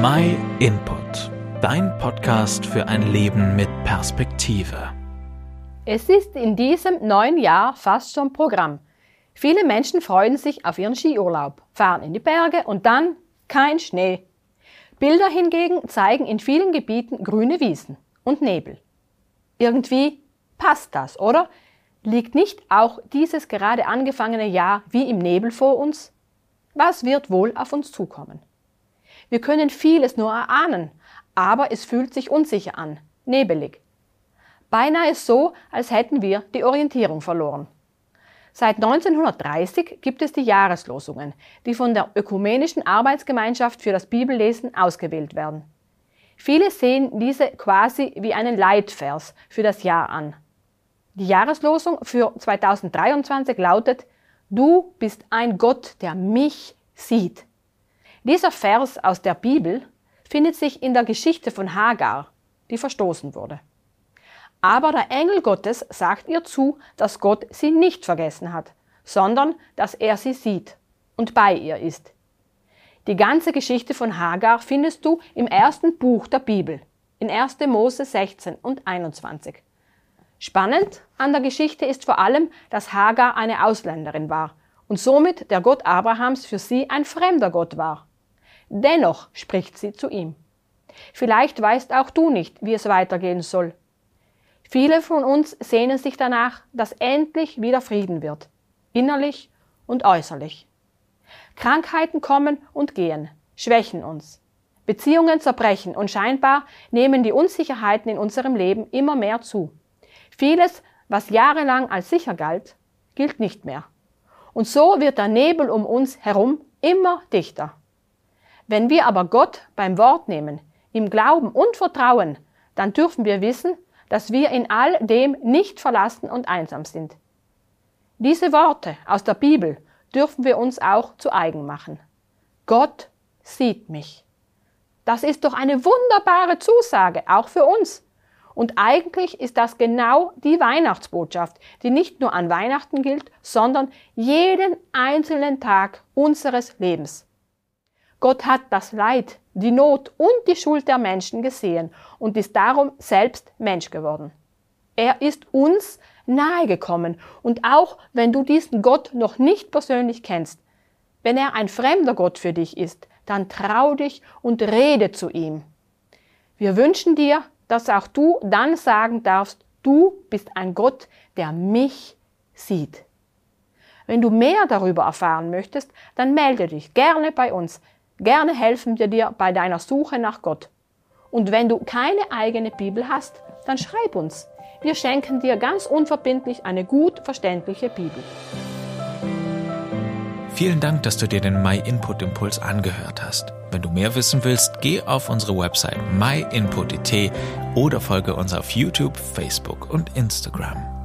My Input, dein Podcast für ein Leben mit Perspektive. Es ist in diesem neuen Jahr fast schon Programm. Viele Menschen freuen sich auf ihren Skiurlaub, fahren in die Berge und dann kein Schnee. Bilder hingegen zeigen in vielen Gebieten grüne Wiesen und Nebel. Irgendwie passt das, oder? Liegt nicht auch dieses gerade angefangene Jahr wie im Nebel vor uns? Was wird wohl auf uns zukommen? Wir können vieles nur erahnen, aber es fühlt sich unsicher an, nebelig. Beinahe so, als hätten wir die Orientierung verloren. Seit 1930 gibt es die Jahreslosungen, die von der Ökumenischen Arbeitsgemeinschaft für das Bibellesen ausgewählt werden. Viele sehen diese quasi wie einen Leitvers für das Jahr an. Die Jahreslosung für 2023 lautet, Du bist ein Gott, der mich sieht. Dieser Vers aus der Bibel findet sich in der Geschichte von Hagar, die verstoßen wurde. Aber der Engel Gottes sagt ihr zu, dass Gott sie nicht vergessen hat, sondern dass er sie sieht und bei ihr ist. Die ganze Geschichte von Hagar findest du im ersten Buch der Bibel, in 1. Mose 16 und 21. Spannend an der Geschichte ist vor allem, dass Hagar eine Ausländerin war und somit der Gott Abrahams für sie ein fremder Gott war. Dennoch spricht sie zu ihm. Vielleicht weißt auch du nicht, wie es weitergehen soll. Viele von uns sehnen sich danach, dass endlich wieder Frieden wird, innerlich und äußerlich. Krankheiten kommen und gehen, schwächen uns. Beziehungen zerbrechen und scheinbar nehmen die Unsicherheiten in unserem Leben immer mehr zu. Vieles, was jahrelang als sicher galt, gilt nicht mehr. Und so wird der Nebel um uns herum immer dichter. Wenn wir aber Gott beim Wort nehmen, ihm glauben und vertrauen, dann dürfen wir wissen, dass wir in all dem nicht verlassen und einsam sind. Diese Worte aus der Bibel dürfen wir uns auch zu eigen machen. Gott sieht mich. Das ist doch eine wunderbare Zusage, auch für uns. Und eigentlich ist das genau die Weihnachtsbotschaft, die nicht nur an Weihnachten gilt, sondern jeden einzelnen Tag unseres Lebens. Gott hat das Leid, die Not und die Schuld der Menschen gesehen und ist darum selbst Mensch geworden. Er ist uns nahegekommen und auch wenn du diesen Gott noch nicht persönlich kennst, wenn er ein fremder Gott für dich ist, dann trau dich und rede zu ihm. Wir wünschen dir, dass auch du dann sagen darfst, du bist ein Gott, der mich sieht. Wenn du mehr darüber erfahren möchtest, dann melde dich gerne bei uns. Gerne helfen wir dir bei deiner Suche nach Gott. Und wenn du keine eigene Bibel hast, dann schreib uns. Wir schenken dir ganz unverbindlich eine gut verständliche Bibel. Vielen Dank, dass du dir den My Input Impuls angehört hast. Wenn du mehr wissen willst, geh auf unsere Website myinput.it oder folge uns auf YouTube, Facebook und Instagram.